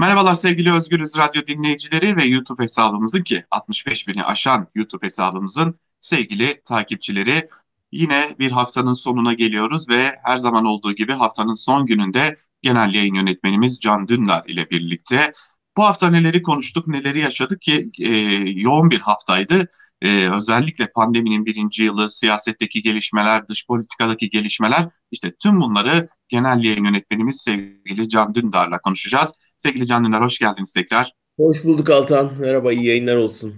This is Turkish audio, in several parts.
Merhabalar sevgili Özgürüz Radyo dinleyicileri ve YouTube hesabımızın ki 65 bini aşan YouTube hesabımızın sevgili takipçileri. Yine bir haftanın sonuna geliyoruz ve her zaman olduğu gibi haftanın son gününde genel yayın yönetmenimiz Can Dündar ile birlikte bu hafta neleri konuştuk, neleri yaşadık ki e, yoğun bir haftaydı. E, özellikle pandeminin birinci yılı, siyasetteki gelişmeler, dış politikadaki gelişmeler işte tüm bunları genel yayın yönetmenimiz sevgili Can Dündar'la konuşacağız. Sevgili Can Dündar hoş geldiniz tekrar. Hoş bulduk Altan. Merhaba, iyi yayınlar olsun.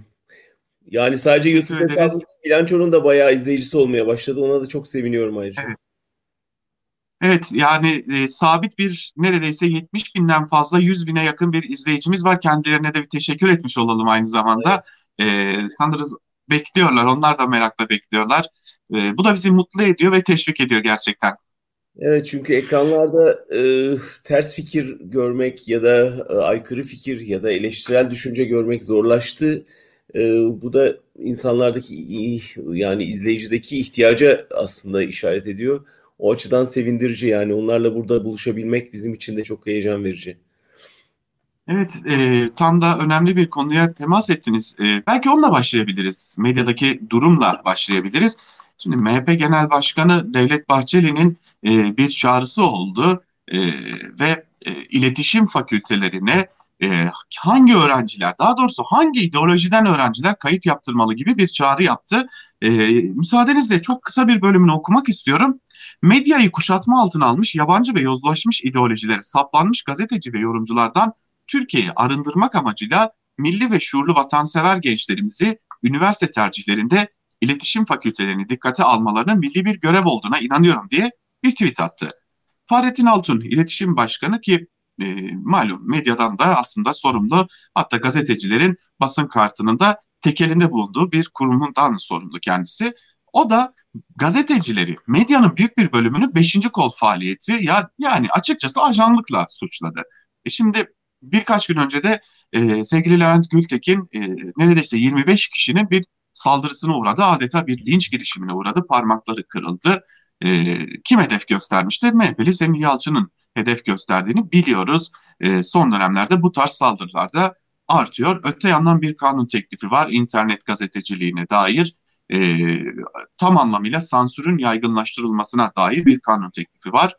Yani sadece YouTube hesabı Bilanço'nun da bayağı izleyicisi olmaya başladı. Ona da çok seviniyorum ayrıca. Evet. Evet yani e, sabit bir neredeyse 70 binden fazla 100 bine yakın bir izleyicimiz var. Kendilerine de bir teşekkür etmiş olalım aynı zamanda. Evet. E, sanırız bekliyorlar. Onlar da merakla bekliyorlar. E, bu da bizi mutlu ediyor ve teşvik ediyor gerçekten. Evet çünkü ekranlarda e, ters fikir görmek ya da e, aykırı fikir ya da eleştirel düşünce görmek zorlaştı. E, bu da insanlardaki yani izleyicideki ihtiyaca aslında işaret ediyor. O açıdan sevindirici yani onlarla burada buluşabilmek bizim için de çok heyecan verici. Evet, e, tam da önemli bir konuya temas ettiniz. E, belki onunla başlayabiliriz. Medyadaki durumla başlayabiliriz. Şimdi MHP Genel Başkanı Devlet Bahçeli'nin e, bir çağrısı oldu e, ve e, iletişim fakültelerine e, hangi öğrenciler, daha doğrusu hangi ideolojiden öğrenciler kayıt yaptırmalı gibi bir çağrı yaptı. E, müsaadenizle çok kısa bir bölümünü okumak istiyorum. Medyayı kuşatma altına almış yabancı ve yozlaşmış ideolojileri saplanmış gazeteci ve yorumculardan Türkiye'yi arındırmak amacıyla milli ve şuurlu vatansever gençlerimizi üniversite tercihlerinde iletişim fakültelerini dikkate almalarının milli bir görev olduğuna inanıyorum diye bir tweet attı. Fahrettin Altun, iletişim başkanı ki e, malum medyadan da aslında sorumlu hatta gazetecilerin basın kartının da tekelinde bulunduğu bir kurumundan sorumlu kendisi. O da gazetecileri, medyanın büyük bir bölümünü 5. kol faaliyeti ya yani açıkçası ajanlıkla suçladı. E şimdi birkaç gün önce de e, sevgili Levent Gültekin e, neredeyse 25 kişinin bir saldırısına uğradı. Adeta bir linç girişimine uğradı. Parmakları kırıldı. E, kim hedef göstermişti? MHP'li Semih Yalçın'ın hedef gösterdiğini biliyoruz. E, son dönemlerde bu tarz saldırılarda artıyor. Öte yandan bir kanun teklifi var internet gazeteciliğine dair. E, tam anlamıyla sansürün yaygınlaştırılmasına dair bir kanun teklifi var.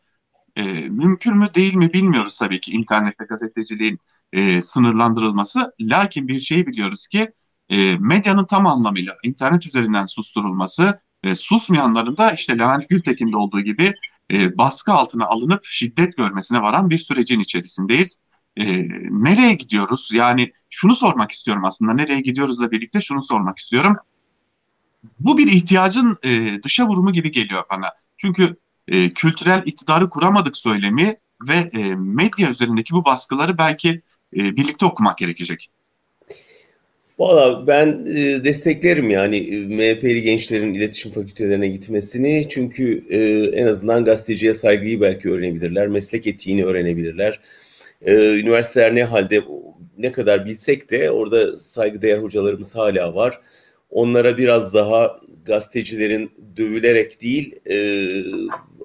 E, mümkün mü değil mi bilmiyoruz tabii ki internette gazeteciliğin e, sınırlandırılması. Lakin bir şeyi biliyoruz ki e, medyanın tam anlamıyla internet üzerinden susturulması, e, susmayanların da işte Levent Gültekin'de olduğu gibi e, baskı altına alınıp şiddet görmesine varan bir sürecin içerisindeyiz. E, nereye gidiyoruz? Yani şunu sormak istiyorum aslında. Nereye gidiyoruzla birlikte şunu sormak istiyorum. Bu bir ihtiyacın e, dışa vurumu gibi geliyor bana. Çünkü e, kültürel iktidarı kuramadık söylemi ve e, medya üzerindeki bu baskıları belki e, birlikte okumak gerekecek. Valla ben e, desteklerim yani e, MHP'li gençlerin iletişim fakültelerine gitmesini. Çünkü e, en azından gazeteciye saygıyı belki öğrenebilirler, meslek etiğini öğrenebilirler. Üniversiteler ne halde ne kadar bilsek de orada saygıdeğer hocalarımız hala var. Onlara biraz daha gazetecilerin dövülerek değil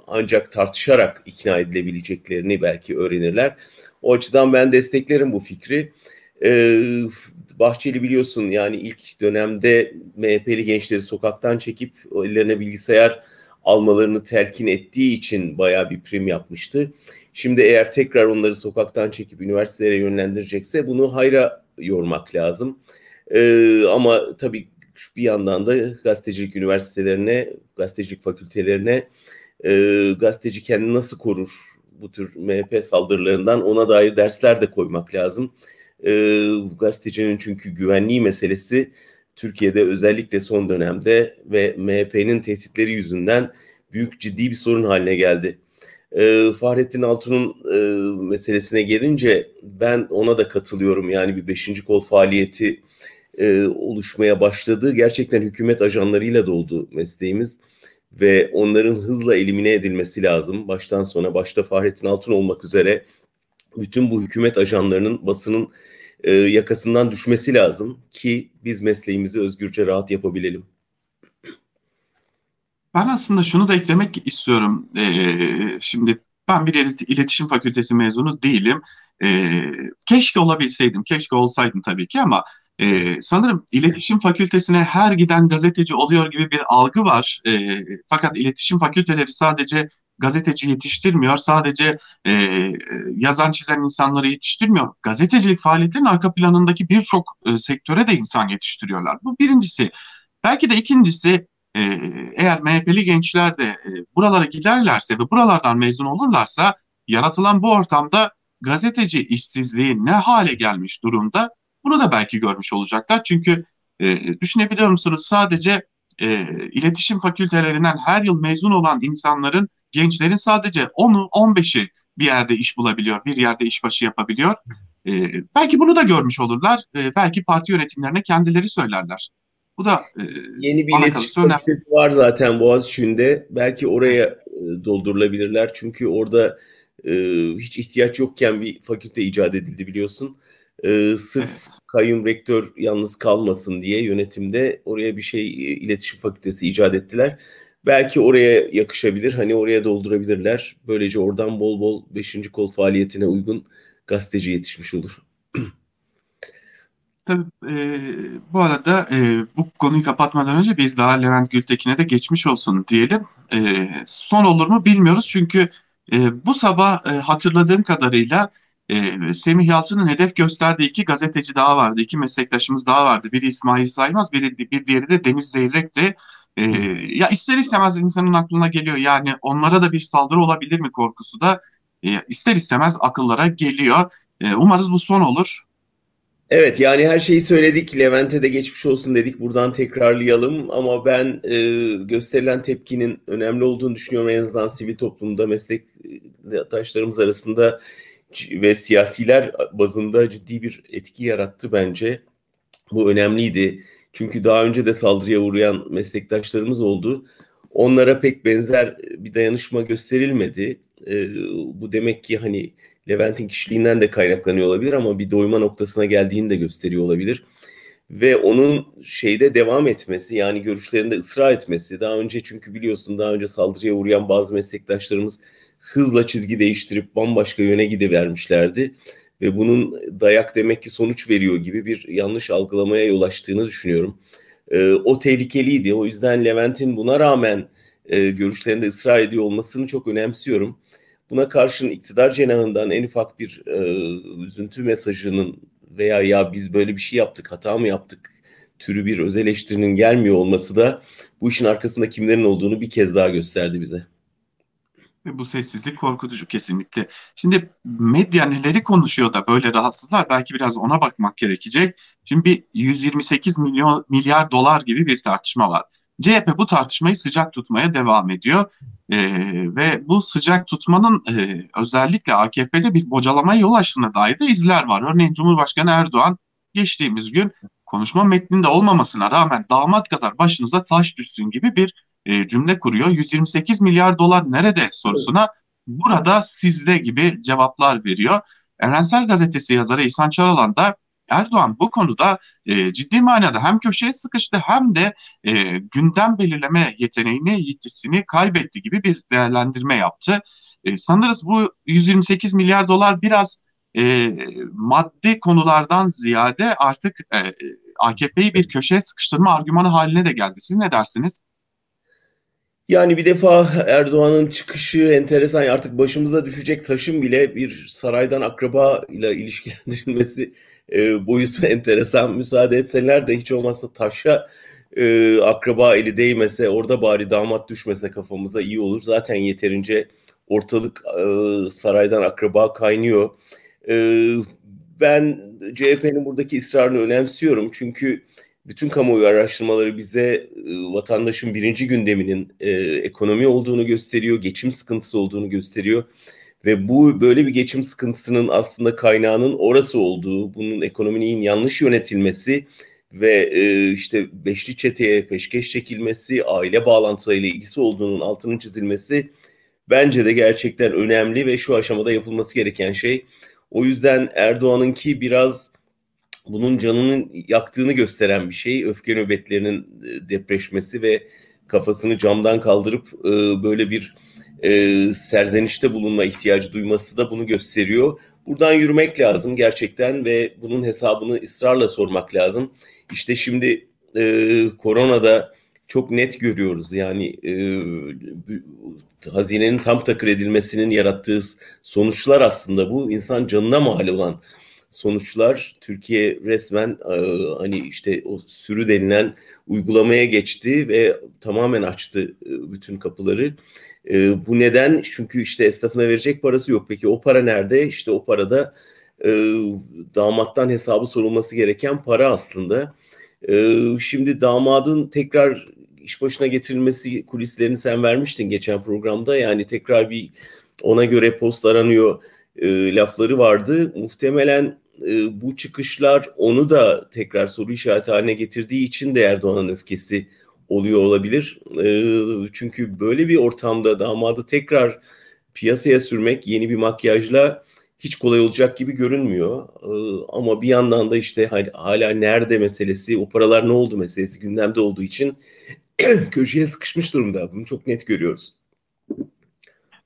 ancak tartışarak ikna edilebileceklerini belki öğrenirler. O açıdan ben desteklerim bu fikri. Bahçeli biliyorsun yani ilk dönemde MHP'li gençleri sokaktan çekip ellerine bilgisayar almalarını telkin ettiği için bayağı bir prim yapmıştı. Şimdi eğer tekrar onları sokaktan çekip üniversitelere yönlendirecekse bunu hayra yormak lazım. Ee, ama tabii bir yandan da gazetecilik üniversitelerine, gazetecilik fakültelerine e, gazeteci kendini nasıl korur bu tür MHP saldırılarından ona dair dersler de koymak lazım. E, gazetecinin çünkü güvenliği meselesi Türkiye'de özellikle son dönemde ve MHP'nin tehditleri yüzünden büyük ciddi bir sorun haline geldi. E, Fahrettin Altun'un e, meselesine gelince ben ona da katılıyorum. Yani bir beşinci kol faaliyeti e, oluşmaya başladı. Gerçekten hükümet ajanlarıyla doldu mesleğimiz ve onların hızla elimine edilmesi lazım. Baştan sona başta Fahrettin Altun olmak üzere bütün bu hükümet ajanlarının basının e, yakasından düşmesi lazım ki biz mesleğimizi özgürce rahat yapabilelim. Ben aslında şunu da eklemek istiyorum. Ee, şimdi ben bir iletişim fakültesi mezunu değilim. E, keşke olabilseydim, keşke olsaydım tabii ki ama e, sanırım iletişim fakültesine her giden gazeteci oluyor gibi bir algı var. E, fakat iletişim fakülteleri sadece gazeteci yetiştirmiyor, sadece e, yazan çizen insanları yetiştirmiyor. Gazetecilik faaliyetinin arka planındaki birçok e, sektöre de insan yetiştiriyorlar. Bu birincisi. Belki de ikincisi e, eğer MHP'li gençler de e, buralara giderlerse ve buralardan mezun olurlarsa yaratılan bu ortamda gazeteci işsizliği ne hale gelmiş durumda bunu da belki görmüş olacaklar. Çünkü e, düşünebiliyor musunuz sadece e, iletişim fakültelerinden her yıl mezun olan insanların, gençlerin sadece 10'u 15'i bir yerde iş bulabiliyor, bir yerde işbaşı yapabiliyor. E, belki bunu da görmüş olurlar. E, belki parti yönetimlerine kendileri söylerler. Bu da e, yeni bir iletişim fakültesi var zaten Boğaziçi'nde. Belki oraya e, doldurulabilirler. Çünkü orada e, hiç ihtiyaç yokken bir fakülte icat edildi biliyorsun. E, sırf evet. kayyum rektör yalnız kalmasın diye yönetimde oraya bir şey e, iletişim fakültesi icat ettiler. Belki oraya yakışabilir. Hani oraya doldurabilirler. Böylece oradan bol bol 5. kol faaliyetine uygun gazeteci yetişmiş olur. Tabii e, bu arada e, bu konuyu kapatmadan önce bir daha Levent Gültekin'e de geçmiş olsun diyelim. E, son olur mu bilmiyoruz çünkü e, bu sabah e, hatırladığım kadarıyla e, Semih Yalçın'ın hedef gösterdiği iki gazeteci daha vardı, iki meslektaşımız daha vardı. Biri İsmail Saymaz, biri, bir diğeri de Deniz Zeyrek'ti. E, ya ister istemez insanın aklına geliyor yani onlara da bir saldırı olabilir mi korkusu da e, ister istemez akıllara geliyor. E, umarız bu son olur. Evet yani her şeyi söyledik. Levent'e de geçmiş olsun dedik. Buradan tekrarlayalım. Ama ben e, gösterilen tepkinin önemli olduğunu düşünüyorum. En azından sivil toplumda meslektaşlarımız arasında ve siyasiler bazında ciddi bir etki yarattı bence. Bu önemliydi. Çünkü daha önce de saldırıya uğrayan meslektaşlarımız oldu. Onlara pek benzer bir dayanışma gösterilmedi. E, bu demek ki hani Levent'in kişiliğinden de kaynaklanıyor olabilir ama bir doyma noktasına geldiğini de gösteriyor olabilir. Ve onun şeyde devam etmesi yani görüşlerinde ısrar etmesi daha önce çünkü biliyorsun daha önce saldırıya uğrayan bazı meslektaşlarımız hızla çizgi değiştirip bambaşka yöne gidevermişlerdi. Ve bunun dayak demek ki sonuç veriyor gibi bir yanlış algılamaya yol açtığını düşünüyorum. E, o tehlikeliydi. O yüzden Levent'in buna rağmen e, görüşlerinde ısrar ediyor olmasını çok önemsiyorum. Buna karşın iktidar cenahından en ufak bir e, üzüntü mesajının veya ya biz böyle bir şey yaptık, hata mı yaptık türü bir öz gelmiyor olması da bu işin arkasında kimlerin olduğunu bir kez daha gösterdi bize. Bu sessizlik korkutucu kesinlikle. Şimdi medya neleri konuşuyor da böyle rahatsızlar belki biraz ona bakmak gerekecek. Şimdi bir 128 milyon milyar dolar gibi bir tartışma var. CHP bu tartışmayı sıcak tutmaya devam ediyor. Ee, ve bu sıcak tutmanın e, özellikle AKP'de bir bocalamaya yol açtığına dair de izler var. Örneğin Cumhurbaşkanı Erdoğan geçtiğimiz gün konuşma metninde olmamasına rağmen damat kadar başınıza taş düşsün gibi bir e, cümle kuruyor. 128 milyar dolar nerede sorusuna burada sizde gibi cevaplar veriyor. Evrensel Gazetesi yazarı İhsan Çaralan da Erdoğan bu konuda e, ciddi manada hem köşeye sıkıştı hem de e, gündem belirleme yeteneğini, yetisini kaybetti gibi bir değerlendirme yaptı. E, sanırız bu 128 milyar dolar biraz e, maddi konulardan ziyade artık e, AKP'yi bir köşeye sıkıştırma argümanı haline de geldi. Siz ne dersiniz? Yani bir defa Erdoğan'ın çıkışı enteresan. Artık başımıza düşecek taşın bile bir saraydan akraba ile ilişkilendirilmesi e, boyutu enteresan. Müsaade etseler de hiç olmazsa taşa e, akraba eli değmese orada bari damat düşmese kafamıza iyi olur. Zaten yeterince ortalık e, saraydan akraba kaynıyor. E, ben CHP'nin buradaki ısrarını önemsiyorum. Çünkü bütün kamuoyu araştırmaları bize e, vatandaşın birinci gündeminin e, ekonomi olduğunu gösteriyor, geçim sıkıntısı olduğunu gösteriyor. Ve bu böyle bir geçim sıkıntısının aslında kaynağının orası olduğu, bunun ekonominin yanlış yönetilmesi ve e, işte beşli çeteye peşkeş çekilmesi, aile bağlantılarıyla ilgisi olduğunun altının çizilmesi bence de gerçekten önemli ve şu aşamada yapılması gereken şey. O yüzden Erdoğan'ınki biraz bunun canının yaktığını gösteren bir şey. Öfke nöbetlerinin e, depreşmesi ve kafasını camdan kaldırıp e, böyle bir e, serzenişte bulunma ihtiyacı duyması da bunu gösteriyor. Buradan yürümek lazım gerçekten ve bunun hesabını ısrarla sormak lazım. İşte şimdi e, koronada çok net görüyoruz. Yani e, hazinenin tam takır edilmesinin yarattığı sonuçlar aslında bu insan canına mal olan sonuçlar. Türkiye resmen e, hani işte o sürü denilen uygulamaya geçti ve tamamen açtı e, bütün kapıları. E, bu neden? Çünkü işte esnafına verecek parası yok. Peki o para nerede? İşte o parada damattan hesabı sorulması gereken para aslında. Şimdi damadın tekrar iş başına getirilmesi kulislerini sen vermiştin geçen programda. Yani tekrar bir ona göre post aranıyor e, lafları vardı. Muhtemelen e, bu çıkışlar onu da tekrar soru işareti haline getirdiği için de Erdoğan'ın öfkesi oluyor olabilir. E, çünkü böyle bir ortamda damadı tekrar piyasaya sürmek yeni bir makyajla hiç kolay olacak gibi görünmüyor. E, ama bir yandan da işte hala nerede meselesi, o paralar ne oldu meselesi gündemde olduğu için köşeye sıkışmış durumda. Bunu çok net görüyoruz.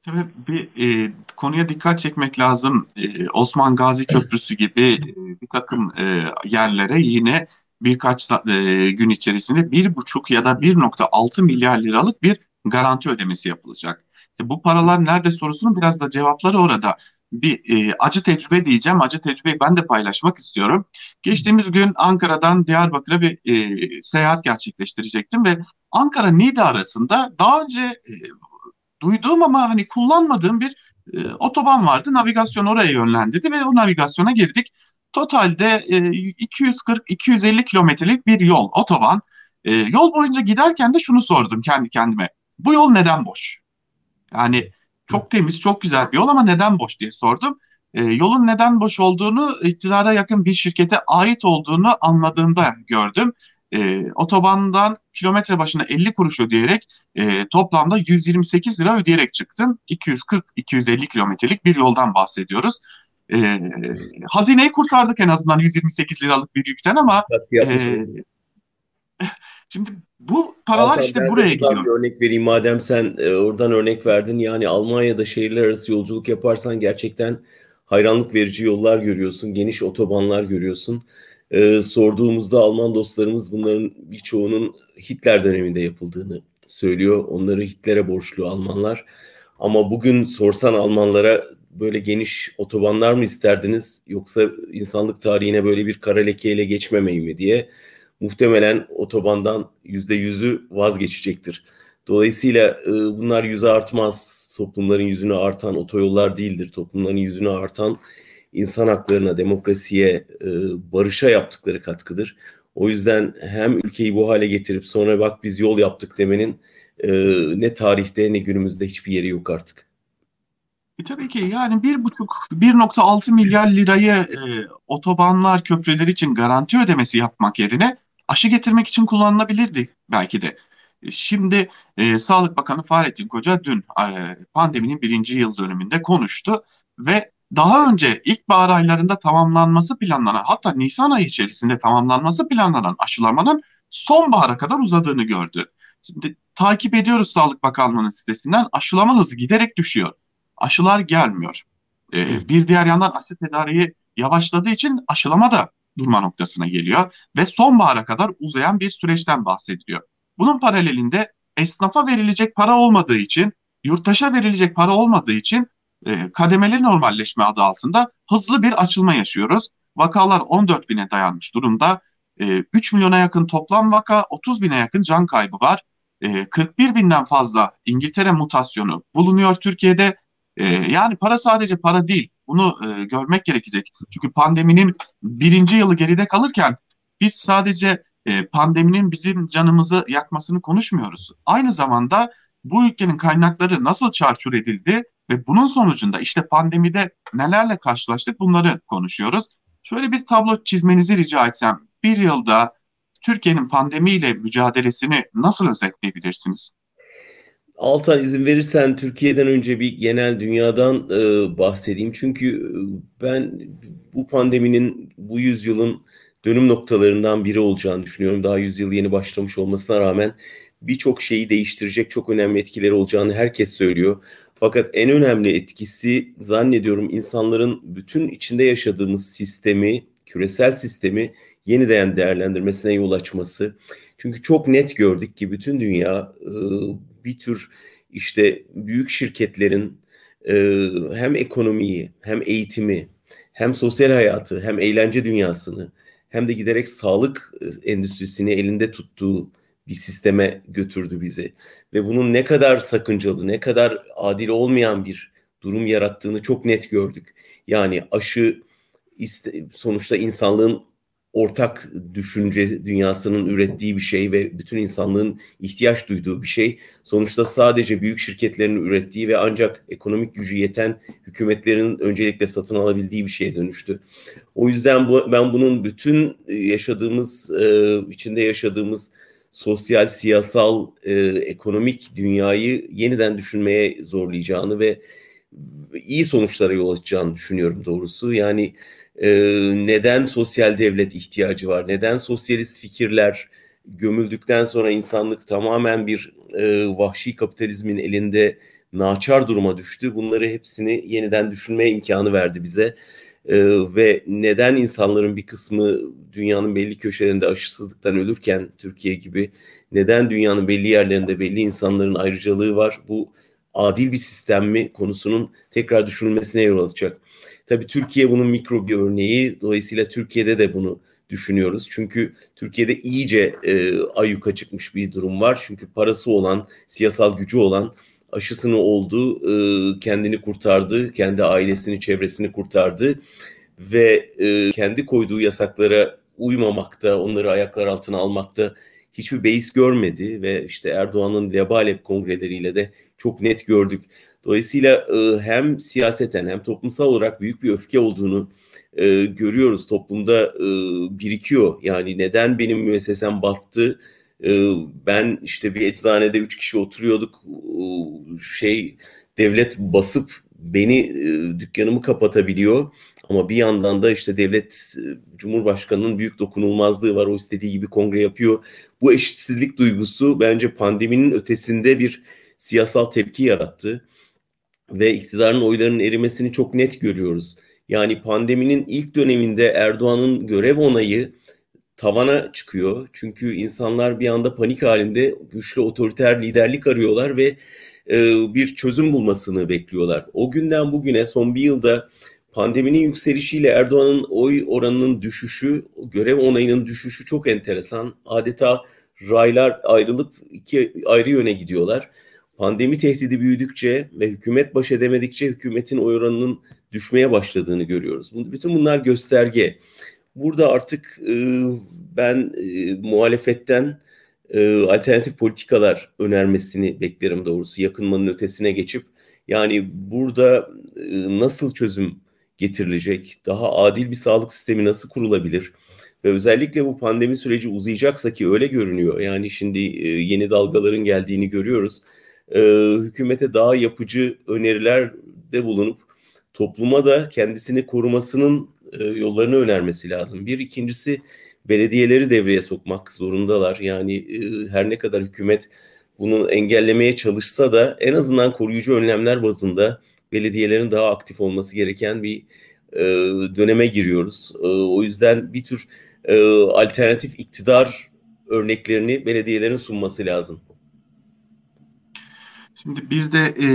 Tabii bir e, konuya dikkat çekmek lazım. E, Osman Gazi Köprüsü gibi e, bir takım e, yerlere yine birkaç e, gün içerisinde bir buçuk ya da 1.6 milyar liralık bir garanti ödemesi yapılacak. İşte bu paralar nerede sorusunun biraz da cevapları orada. Bir e, acı tecrübe diyeceğim. Acı tecrübeyi ben de paylaşmak istiyorum. Geçtiğimiz gün Ankara'dan Diyarbakır'a bir e, seyahat gerçekleştirecektim ve Ankara Niğde arasında daha önce e, duyduğum ama hani kullanmadığım bir e, otoban vardı. Navigasyon oraya yönlendirdi ve o navigasyona girdik. Totalde e, 240-250 kilometrelik bir yol, otoban. E, yol boyunca giderken de şunu sordum kendi kendime. Bu yol neden boş? Yani çok temiz, çok güzel bir yol ama neden boş diye sordum. E, yolun neden boş olduğunu iktidara yakın bir şirkete ait olduğunu anladığımda gördüm e, otobandan kilometre başına 50 kuruş ödeyerek e, toplamda 128 lira ödeyerek çıktım. 240-250 kilometrelik bir yoldan bahsediyoruz. E, hazineyi kurtardık en azından 128 liralık bir yükten ama e, şimdi bu paralar Altan, işte buraya gidiyor. Bir örnek vereyim madem sen e, oradan örnek verdin yani Almanya'da şehirler arası yolculuk yaparsan gerçekten hayranlık verici yollar görüyorsun, geniş otobanlar görüyorsun e, sorduğumuzda Alman dostlarımız bunların birçoğunun Hitler döneminde yapıldığını söylüyor. Onları Hitler'e borçlu Almanlar. Ama bugün sorsan Almanlara böyle geniş otobanlar mı isterdiniz yoksa insanlık tarihine böyle bir kara lekeyle geçmemeyi mi diye muhtemelen otobandan yüzde yüzü vazgeçecektir. Dolayısıyla e, bunlar yüze artmaz. Toplumların yüzünü artan otoyollar değildir. Toplumların yüzünü artan insan haklarına, demokrasiye, e, barışa yaptıkları katkıdır. O yüzden hem ülkeyi bu hale getirip sonra bak biz yol yaptık demenin e, ne tarihte ne günümüzde hiçbir yeri yok artık. E tabii ki yani bir buçuk 1.6 milyar lirayı e, otobanlar, köprüler için garanti ödemesi yapmak yerine aşı getirmek için kullanılabilirdi belki de. E, şimdi e, Sağlık Bakanı Fahrettin Koca dün e, pandeminin birinci yıl dönümünde konuştu ve daha önce ilkbahar aylarında tamamlanması planlanan hatta Nisan ayı içerisinde tamamlanması planlanan aşılamanın sonbahara kadar uzadığını gördü. Şimdi takip ediyoruz Sağlık Bakanlığı'nın sitesinden aşılama hızı giderek düşüyor. Aşılar gelmiyor. Ee, bir diğer yandan aşı tedariği yavaşladığı için aşılama da durma noktasına geliyor ve sonbahara kadar uzayan bir süreçten bahsediliyor. Bunun paralelinde esnafa verilecek para olmadığı için, yurttaşa verilecek para olmadığı için e, kademeli normalleşme adı altında hızlı bir açılma yaşıyoruz. Vakalar 14 bine dayanmış durumda. E, 3 milyona yakın toplam vaka, 30 bine yakın can kaybı var. E, 41 binden fazla İngiltere mutasyonu bulunuyor Türkiye'de. E, yani para sadece para değil. Bunu e, görmek gerekecek. Çünkü pandeminin birinci yılı geride kalırken biz sadece e, pandeminin bizim canımızı yakmasını konuşmuyoruz. Aynı zamanda bu ülkenin kaynakları nasıl çarçur edildi ve bunun sonucunda işte pandemide nelerle karşılaştık bunları konuşuyoruz. Şöyle bir tablo çizmenizi rica etsem bir yılda Türkiye'nin pandemiyle mücadelesini nasıl özetleyebilirsiniz? Altan izin verirsen Türkiye'den önce bir genel dünyadan e, bahsedeyim. Çünkü e, ben bu pandeminin bu yüzyılın dönüm noktalarından biri olacağını düşünüyorum. Daha yüzyıl yeni başlamış olmasına rağmen birçok şeyi değiştirecek çok önemli etkileri olacağını herkes söylüyor. Fakat en önemli etkisi zannediyorum insanların bütün içinde yaşadığımız sistemi, küresel sistemi yeniden değerlendirmesine yol açması. Çünkü çok net gördük ki bütün dünya e, bir tür işte büyük şirketlerin e, hem ekonomiyi hem eğitimi hem sosyal hayatı hem eğlence dünyasını hem de giderek sağlık e, endüstrisini elinde tuttuğu bir sisteme götürdü bizi. Ve bunun ne kadar sakıncalı, ne kadar adil olmayan bir durum yarattığını çok net gördük. Yani aşı sonuçta insanlığın ortak düşünce dünyasının ürettiği bir şey ve bütün insanlığın ihtiyaç duyduğu bir şey. Sonuçta sadece büyük şirketlerin ürettiği ve ancak ekonomik gücü yeten hükümetlerin öncelikle satın alabildiği bir şeye dönüştü. O yüzden bu, ben bunun bütün yaşadığımız, içinde yaşadığımız sosyal, siyasal, e, ekonomik dünyayı yeniden düşünmeye zorlayacağını ve iyi sonuçlara yol açacağını düşünüyorum doğrusu. Yani e, neden sosyal devlet ihtiyacı var? Neden sosyalist fikirler gömüldükten sonra insanlık tamamen bir e, vahşi kapitalizmin elinde naçar duruma düştü? Bunları hepsini yeniden düşünmeye imkanı verdi bize. E, ve neden insanların bir kısmı dünyanın belli köşelerinde aşısızlıktan ölürken Türkiye gibi neden dünyanın belli yerlerinde belli insanların ayrıcalığı var? Bu adil bir sistem mi konusunun tekrar düşünülmesine yol açacak. Tabii Türkiye bunun mikro bir örneği. Dolayısıyla Türkiye'de de bunu düşünüyoruz. Çünkü Türkiye'de iyice e, ayyuka çıkmış bir durum var. Çünkü parası olan, siyasal gücü olan aşısını oldu, kendini kurtardı, kendi ailesini, çevresini kurtardı ve kendi koyduğu yasaklara uymamakta, onları ayaklar altına almakta hiçbir beis görmedi ve işte Erdoğan'ın Lebalep kongreleriyle de çok net gördük. Dolayısıyla hem siyaseten hem toplumsal olarak büyük bir öfke olduğunu görüyoruz. Toplumda birikiyor. Yani neden benim müessesem battı? E, ben işte bir eczanede üç kişi oturuyorduk. E, şey devlet basıp beni e, dükkanımı kapatabiliyor. Ama bir yandan da işte devlet e, Cumhurbaşkanı'nın büyük dokunulmazlığı var. O istediği gibi kongre yapıyor. Bu eşitsizlik duygusu bence pandeminin ötesinde bir siyasal tepki yarattı ve iktidarın oylarının erimesini çok net görüyoruz. Yani pandeminin ilk döneminde Erdoğan'ın görev onayı tavana çıkıyor. Çünkü insanlar bir anda panik halinde güçlü otoriter liderlik arıyorlar ve e, bir çözüm bulmasını bekliyorlar. O günden bugüne son bir yılda pandeminin yükselişiyle Erdoğan'ın oy oranının düşüşü, görev onayının düşüşü çok enteresan. Adeta raylar ayrılıp iki ayrı yöne gidiyorlar pandemi tehdidi büyüdükçe ve hükümet baş edemedikçe hükümetin oy oranının düşmeye başladığını görüyoruz. Bütün bunlar gösterge. Burada artık e, ben e, muhalefetten e, alternatif politikalar önermesini beklerim doğrusu. Yakınmanın ötesine geçip yani burada e, nasıl çözüm getirilecek, daha adil bir sağlık sistemi nasıl kurulabilir? Ve özellikle bu pandemi süreci uzayacaksa ki öyle görünüyor. Yani şimdi e, yeni dalgaların geldiğini görüyoruz e, hükümete daha yapıcı önerilerde bulunup topluma da kendisini korumasının e, yollarını önermesi lazım. Bir ikincisi belediyeleri devreye sokmak zorundalar. Yani e, her ne kadar hükümet bunu engellemeye çalışsa da en azından koruyucu önlemler bazında belediyelerin daha aktif olması gereken bir e, döneme giriyoruz. E, o yüzden bir tür e, alternatif iktidar örneklerini belediyelerin sunması lazım. Şimdi bir de e,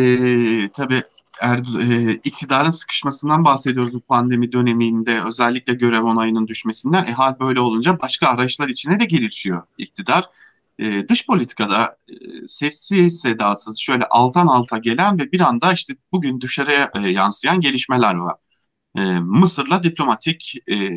tabii Erdo e, iktidarın sıkışmasından bahsediyoruz bu pandemi döneminde özellikle görev onayının düşmesinden. E hal böyle olunca başka arayışlar içine de girişiyor iktidar. E, dış politikada e, sessiz sedasız şöyle alttan alta gelen ve bir anda işte bugün dışarıya e, yansıyan gelişmeler var. E, Mısır'la diplomatik e,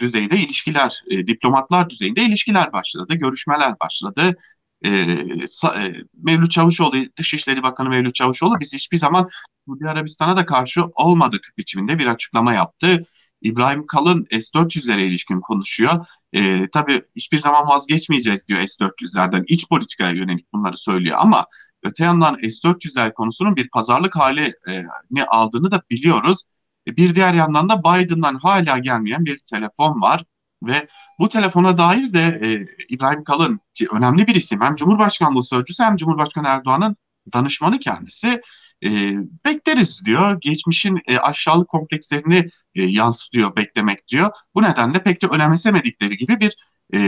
düzeyde ilişkiler, e, diplomatlar düzeyinde ilişkiler başladı, görüşmeler başladı e, e, Mevlüt Çavuşoğlu, Dışişleri Bakanı Mevlüt Çavuşoğlu biz hiçbir zaman Suudi Arabistan'a da karşı olmadık biçiminde bir açıklama yaptı. İbrahim Kalın S-400'lere ilişkin konuşuyor. E, tabii hiçbir zaman vazgeçmeyeceğiz diyor S-400'lerden. İç politikaya yönelik bunları söylüyor ama öte yandan S-400'ler konusunun bir pazarlık hali e, aldığını da biliyoruz. E, bir diğer yandan da Biden'dan hala gelmeyen bir telefon var ve bu telefona dair de e, İbrahim Kalın ki önemli bir isim hem Cumhurbaşkanlığı sözcüsü hem Cumhurbaşkanı Erdoğan'ın danışmanı kendisi e, bekleriz diyor. Geçmişin e, aşağılık komplekslerini e, yansıtıyor beklemek diyor. Bu nedenle pek de önemsemedikleri gibi bir e,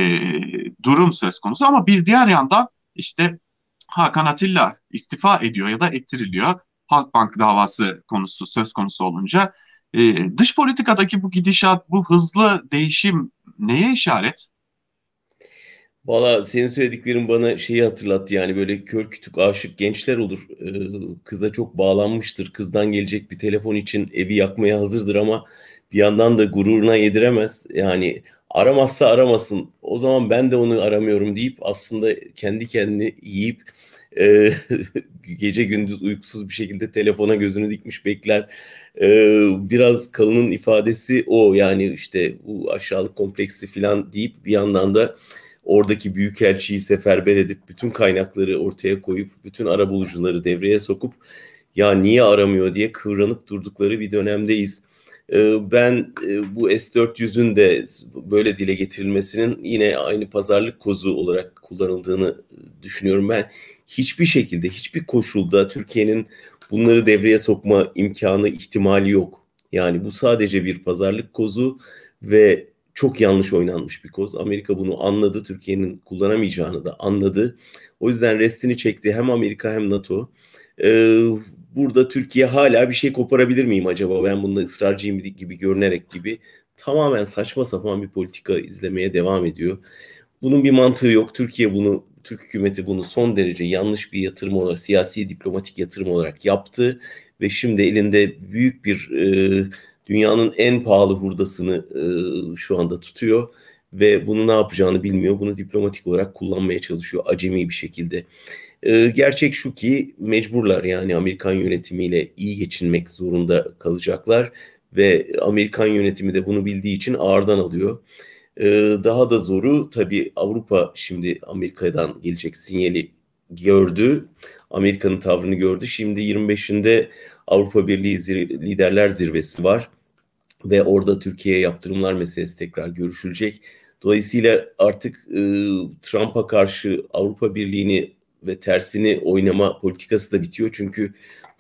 durum söz konusu. Ama bir diğer yandan işte Hakan Atilla istifa ediyor ya da ettiriliyor. Halkbank davası konusu söz konusu olunca e, dış politikadaki bu gidişat, bu hızlı değişim neye işaret? Valla senin söylediklerin bana şeyi hatırlattı yani böyle kör kütük aşık gençler olur. Ee, kıza çok bağlanmıştır. Kızdan gelecek bir telefon için evi yakmaya hazırdır ama bir yandan da gururuna yediremez. Yani aramazsa aramasın. O zaman ben de onu aramıyorum deyip aslında kendi kendini yiyip e, gece gündüz uykusuz bir şekilde telefona gözünü dikmiş bekler. E, biraz kalının ifadesi o yani işte bu aşağılık kompleksi falan deyip bir yandan da oradaki büyükelçiyi seferber edip bütün kaynakları ortaya koyup bütün arabulucuları devreye sokup ya niye aramıyor diye kıvranıp durdukları bir dönemdeyiz. Ee, ben e, bu S-400'ün de böyle dile getirilmesinin yine aynı pazarlık kozu olarak kullanıldığını düşünüyorum. Ben hiçbir şekilde, hiçbir koşulda Türkiye'nin bunları devreye sokma imkanı, ihtimali yok. Yani bu sadece bir pazarlık kozu ve çok yanlış oynanmış bir koz. Amerika bunu anladı. Türkiye'nin kullanamayacağını da anladı. O yüzden restini çekti hem Amerika hem NATO. Ee, burada Türkiye hala bir şey koparabilir miyim acaba? Ben bunda ısrarcıyım gibi görünerek gibi tamamen saçma sapan bir politika izlemeye devam ediyor. Bunun bir mantığı yok. Türkiye bunu Türk hükümeti bunu son derece yanlış bir yatırım olarak, siyasi diplomatik yatırım olarak yaptı ve şimdi elinde büyük bir e, dünyanın en pahalı hurdasını e, şu anda tutuyor ve bunu ne yapacağını bilmiyor. Bunu diplomatik olarak kullanmaya çalışıyor acemi bir şekilde. E, gerçek şu ki mecburlar yani Amerikan yönetimiyle iyi geçinmek zorunda kalacaklar ve Amerikan yönetimi de bunu bildiği için ağırdan alıyor. E, daha da zoru tabii Avrupa şimdi Amerika'dan gelecek sinyali gördü. Amerika'nın tavrını gördü. Şimdi 25'inde Avrupa Birliği Zir Liderler Zirvesi var ve orada Türkiye'ye yaptırımlar meselesi tekrar görüşülecek. Dolayısıyla artık e, Trump'a karşı Avrupa Birliği'ni ve tersini oynama politikası da bitiyor. Çünkü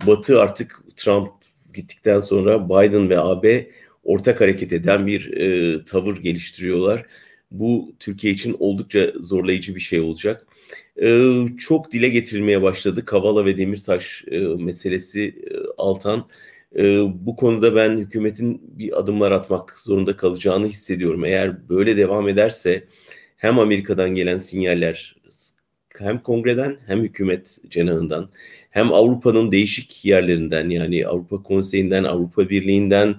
Batı artık Trump gittikten sonra Biden ve AB ortak hareket eden bir e, tavır geliştiriyorlar. Bu Türkiye için oldukça zorlayıcı bir şey olacak. E, çok dile getirilmeye başladı Kavala ve Demirtaş e, meselesi e, Altan. E, bu konuda ben hükümetin bir adımlar atmak zorunda kalacağını hissediyorum. Eğer böyle devam ederse hem Amerika'dan gelen sinyaller hem kongreden hem hükumet cenahından hem Avrupa'nın değişik yerlerinden yani Avrupa Konseyi'nden, Avrupa Birliği'nden,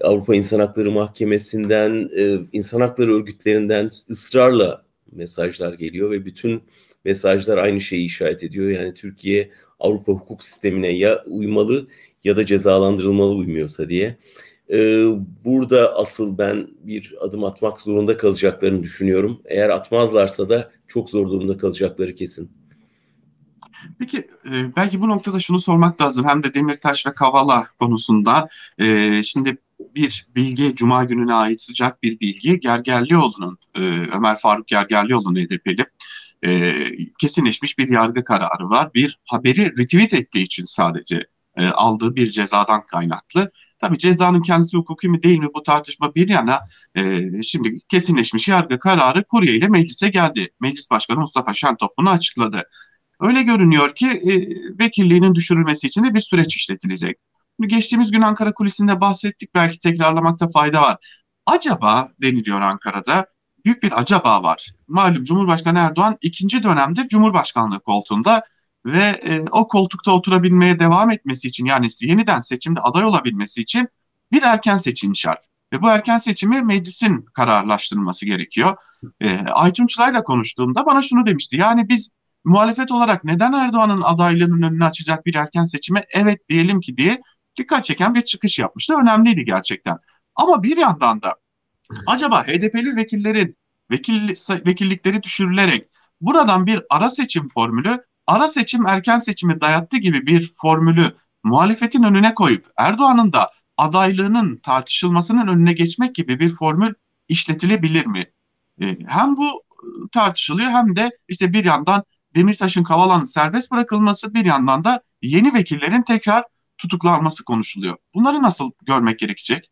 Avrupa İnsan Hakları Mahkemesi'nden, e, insan hakları örgütlerinden ısrarla mesajlar geliyor ve bütün mesajlar aynı şeyi işaret ediyor. Yani Türkiye Avrupa hukuk sistemine ya uymalı ya da cezalandırılmalı uymuyorsa diye. Ee, burada asıl ben bir adım atmak zorunda kalacaklarını düşünüyorum. Eğer atmazlarsa da çok zor durumda kalacakları kesin. Peki e, belki bu noktada şunu sormak lazım. Hem de Demirtaş ve Kavala konusunda. E, şimdi bir bilgi, Cuma gününe ait sıcak bir bilgi. Gergerlioğlu'nun, e, Ömer Faruk Gergerlioğlu'nun HDP'li e, kesinleşmiş bir yargı kararı var. Bir haberi retweet ettiği için sadece e, aldığı bir cezadan kaynaklı. Tabii cezanın kendisi hukuki mi değil mi bu tartışma bir yana e, şimdi kesinleşmiş yargı kararı kurye ile meclise geldi. Meclis Başkanı Mustafa Şentop bunu açıkladı. Öyle görünüyor ki e, vekilliğinin düşürülmesi için de bir süreç işletilecek. Geçtiğimiz gün Ankara kulisinde bahsettik belki tekrarlamakta fayda var. Acaba deniliyor Ankara'da büyük bir acaba var. Malum Cumhurbaşkanı Erdoğan ikinci dönemde Cumhurbaşkanlığı koltuğunda ve e, o koltukta oturabilmeye devam etmesi için yani yeniden seçimde aday olabilmesi için bir erken seçim şart. Ve bu erken seçimi meclisin kararlaştırılması gerekiyor. E, Aytun Çıray'la konuştuğumda bana şunu demişti. Yani biz muhalefet olarak neden Erdoğan'ın adaylığının önünü açacak bir erken seçime evet diyelim ki diye dikkat çeken bir çıkış yapmıştı. Önemliydi gerçekten. Ama bir yandan da acaba HDP'li vekillerin vekil, vekillikleri düşürülerek buradan bir ara seçim formülü ara seçim erken seçimi dayattı gibi bir formülü muhalefetin önüne koyup Erdoğan'ın da adaylığının tartışılmasının önüne geçmek gibi bir formül işletilebilir mi? E, hem bu tartışılıyor hem de işte bir yandan Demirtaş'ın Kavala'nın serbest bırakılması bir yandan da yeni vekillerin tekrar tutuklanması konuşuluyor. Bunları nasıl görmek gerekecek?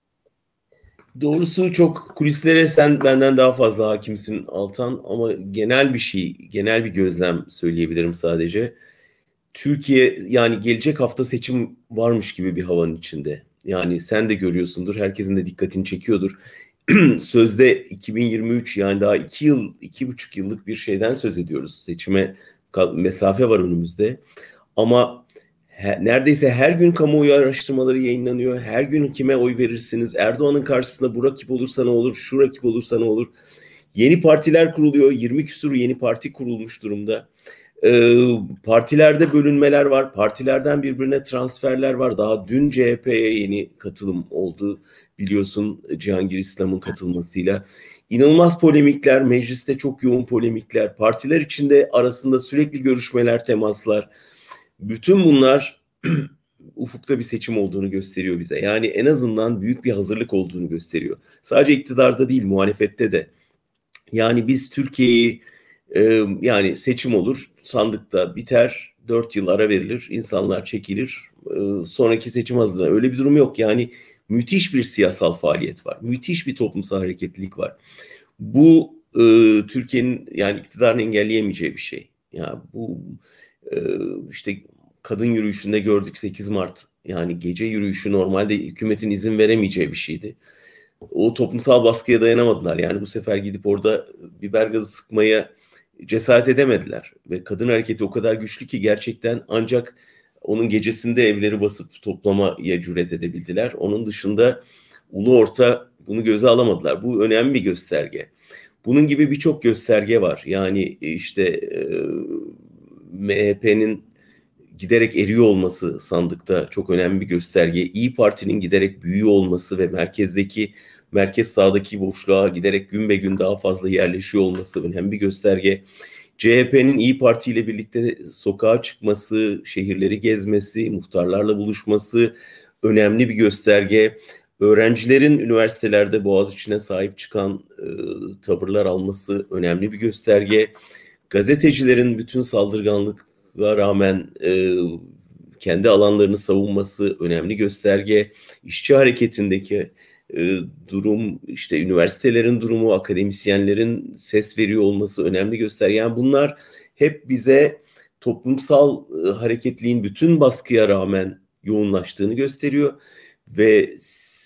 Doğrusu çok kulislere sen benden daha fazla hakimsin Altan ama genel bir şey, genel bir gözlem söyleyebilirim sadece. Türkiye yani gelecek hafta seçim varmış gibi bir havanın içinde. Yani sen de görüyorsundur, herkesin de dikkatini çekiyordur. Sözde 2023 yani daha iki yıl, iki buçuk yıllık bir şeyden söz ediyoruz. Seçime mesafe var önümüzde. Ama neredeyse her gün kamuoyu araştırmaları yayınlanıyor. Her gün kime oy verirsiniz? Erdoğan'ın karşısında bu rakip olursa ne olur? Şu rakip olursa ne olur? Yeni partiler kuruluyor. 20 küsur yeni parti kurulmuş durumda. Ee, partilerde bölünmeler var. Partilerden birbirine transferler var. Daha dün CHP'ye yeni katılım oldu. Biliyorsun Cihangir İslam'ın katılmasıyla. İnanılmaz polemikler, mecliste çok yoğun polemikler, partiler içinde arasında sürekli görüşmeler, temaslar. Bütün bunlar ufukta bir seçim olduğunu gösteriyor bize. Yani en azından büyük bir hazırlık olduğunu gösteriyor. Sadece iktidarda değil, muhalefette de. Yani biz Türkiye'yi e, yani seçim olur, sandıkta biter, dört yıl ara verilir, insanlar çekilir, e, sonraki seçim hazırlanır. Öyle bir durum yok. Yani müthiş bir siyasal faaliyet var. Müthiş bir toplumsal hareketlilik var. Bu e, Türkiye'nin yani iktidarını engelleyemeyeceği bir şey. Ya yani bu e, işte kadın yürüyüşünde gördük 8 Mart. Yani gece yürüyüşü normalde hükümetin izin veremeyeceği bir şeydi. O toplumsal baskıya dayanamadılar. Yani bu sefer gidip orada biber gazı sıkmaya cesaret edemediler. Ve kadın hareketi o kadar güçlü ki gerçekten ancak onun gecesinde evleri basıp toplamaya cüret edebildiler. Onun dışında ulu orta bunu göze alamadılar. Bu önemli bir gösterge. Bunun gibi birçok gösterge var. Yani işte e, MHP'nin giderek eriyor olması sandıkta çok önemli bir gösterge. İyi Parti'nin giderek büyüyor olması ve merkezdeki merkez sağdaki boşluğa giderek gün be gün daha fazla yerleşiyor olması önemli bir gösterge. CHP'nin İyi Parti ile birlikte sokağa çıkması, şehirleri gezmesi, muhtarlarla buluşması önemli bir gösterge. Öğrencilerin üniversitelerde boğaz içine sahip çıkan e, tavırlar alması önemli bir gösterge. Gazetecilerin bütün saldırganlıkla rağmen e, kendi alanlarını savunması önemli gösterge. İşçi hareketindeki e, durum, işte üniversitelerin durumu, akademisyenlerin ses veriyor olması önemli göster. Yani bunlar hep bize toplumsal e, hareketliğin bütün baskıya rağmen yoğunlaştığını gösteriyor ve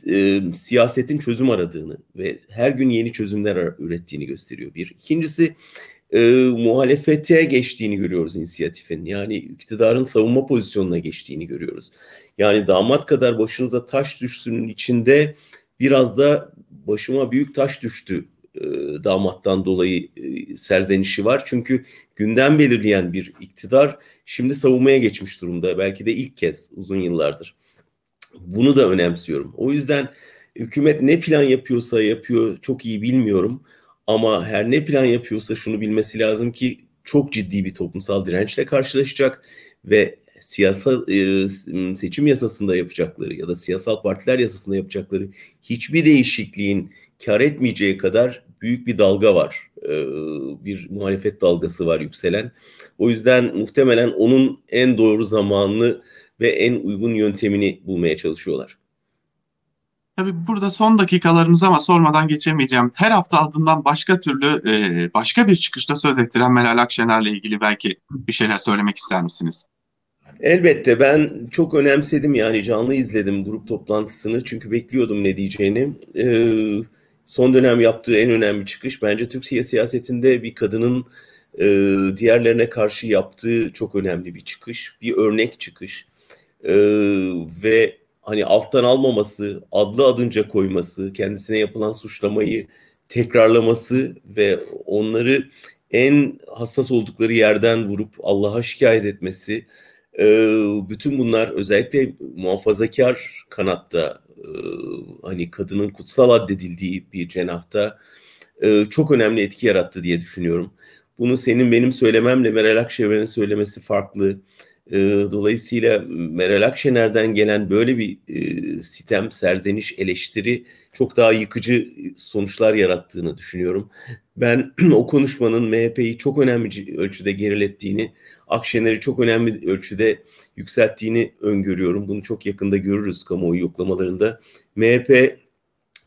e, siyasetin çözüm aradığını ve her gün yeni çözümler ürettiğini gösteriyor. Bir. İkincisi e, muhalefete geçtiğini görüyoruz inisiyatifin. Yani iktidarın savunma pozisyonuna geçtiğini görüyoruz. Yani damat kadar başınıza taş düşsünün içinde biraz da başıma büyük taş düştü e, damattan dolayı e, serzenişi var. Çünkü gündem belirleyen bir iktidar şimdi savunmaya geçmiş durumda. Belki de ilk kez uzun yıllardır. Bunu da önemsiyorum. O yüzden hükümet ne plan yapıyorsa yapıyor çok iyi bilmiyorum. Ama her ne plan yapıyorsa şunu bilmesi lazım ki çok ciddi bir toplumsal dirençle karşılaşacak ve siyasal e, seçim yasasında yapacakları ya da siyasal partiler yasasında yapacakları hiçbir değişikliğin kar etmeyeceği kadar büyük bir dalga var. E, bir muhalefet dalgası var yükselen. O yüzden muhtemelen onun en doğru zamanını ve en uygun yöntemini bulmaya çalışıyorlar. Tabii burada son dakikalarımız ama sormadan geçemeyeceğim. Her hafta adından başka türlü e, başka bir çıkışta söz ettiren Meral Akşener'le ilgili belki bir şeyler söylemek ister misiniz? Elbette ben çok önemsedim yani canlı izledim grup toplantısını çünkü bekliyordum ne diyeceğini. Ee, son dönem yaptığı en önemli çıkış bence Türkiye siyasetinde bir kadının e, diğerlerine karşı yaptığı çok önemli bir çıkış, bir örnek çıkış ee, ve hani alttan almaması, adlı adınca koyması, kendisine yapılan suçlamayı tekrarlaması ve onları en hassas oldukları yerden vurup Allah'a şikayet etmesi bütün bunlar özellikle muhafazakar kanatta hani kadının kutsal addedildiği bir cenahta çok önemli etki yarattı diye düşünüyorum. Bunu senin benim söylememle Meral Akşener'in söylemesi farklı. Dolayısıyla Meral Akşener'den gelen böyle bir sitem, serzeniş, eleştiri çok daha yıkıcı sonuçlar yarattığını düşünüyorum. Ben o konuşmanın MHP'yi çok önemli ölçüde gerilettiğini, Akşener'i çok önemli ölçüde yükselttiğini öngörüyorum. Bunu çok yakında görürüz kamuoyu yoklamalarında. MHP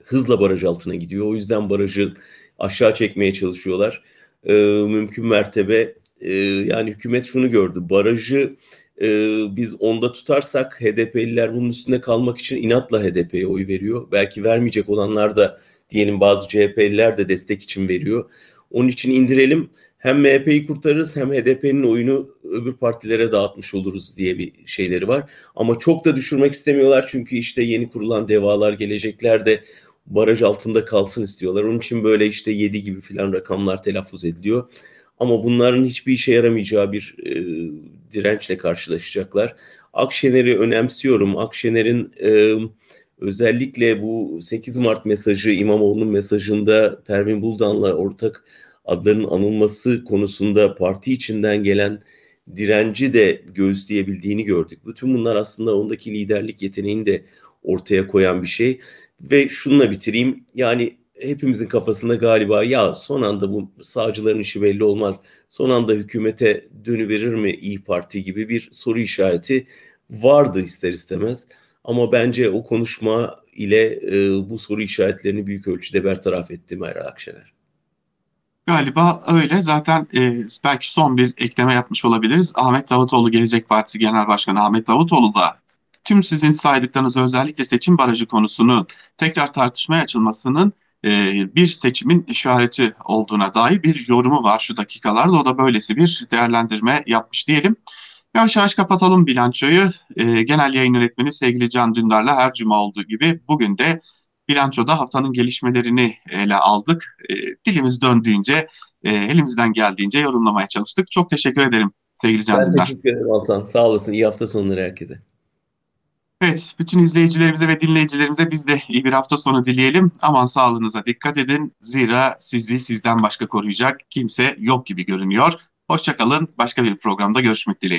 hızla baraj altına gidiyor. O yüzden barajı aşağı çekmeye çalışıyorlar. Ee, mümkün mertebe e, yani hükümet şunu gördü. Barajı e, biz onda tutarsak HDP'liler bunun üstünde kalmak için inatla HDP'ye oy veriyor. Belki vermeyecek olanlar da diyelim bazı CHP'liler de destek için veriyor. Onun için indirelim hem MHP'yi kurtarırız hem HDP'nin oyunu öbür partilere dağıtmış oluruz diye bir şeyleri var. Ama çok da düşürmek istemiyorlar çünkü işte yeni kurulan devalar gelecekler de baraj altında kalsın istiyorlar. Onun için böyle işte 7 gibi filan rakamlar telaffuz ediliyor. Ama bunların hiçbir işe yaramayacağı bir e, dirençle karşılaşacaklar. Akşener'i önemsiyorum. Akşener'in e, özellikle bu 8 Mart mesajı İmamoğlu'nun mesajında Pervin Buldan'la ortak adlarının anılması konusunda parti içinden gelen direnci de göğüsleyebildiğini gördük. Bütün bunlar aslında ondaki liderlik yeteneğini de ortaya koyan bir şey. Ve şununla bitireyim. Yani hepimizin kafasında galiba ya son anda bu sağcıların işi belli olmaz. Son anda hükümete dönüverir mi İyi Parti gibi bir soru işareti vardı ister istemez. Ama bence o konuşma ile e, bu soru işaretlerini büyük ölçüde bertaraf etti Meral Akşener. Galiba öyle. Zaten e, belki son bir ekleme yapmış olabiliriz. Ahmet Davutoğlu Gelecek Partisi Genel Başkanı Ahmet Davutoğlu da tüm sizin saydıklarınız özellikle seçim barajı konusunu tekrar tartışmaya açılmasının bir seçimin işareti olduğuna dair bir yorumu var şu dakikalarda. O da böylesi bir değerlendirme yapmış diyelim. Yavaş yavaş kapatalım bilançoyu. E, genel yayın yönetmeni sevgili Can Dündar'la her cuma olduğu gibi bugün de bilançoda haftanın gelişmelerini ele aldık. E, dilimiz döndüğünce, e, elimizden geldiğince yorumlamaya çalıştık. Çok teşekkür ederim sevgili Can ben Dündar. teşekkür ederim Altan. Sağ olasın. İyi hafta sonları herkese. Evet, bütün izleyicilerimize ve dinleyicilerimize biz de iyi bir hafta sonu dileyelim. Aman sağlığınıza dikkat edin. Zira sizi sizden başka koruyacak kimse yok gibi görünüyor. Hoşçakalın. Başka bir programda görüşmek dileğiyle.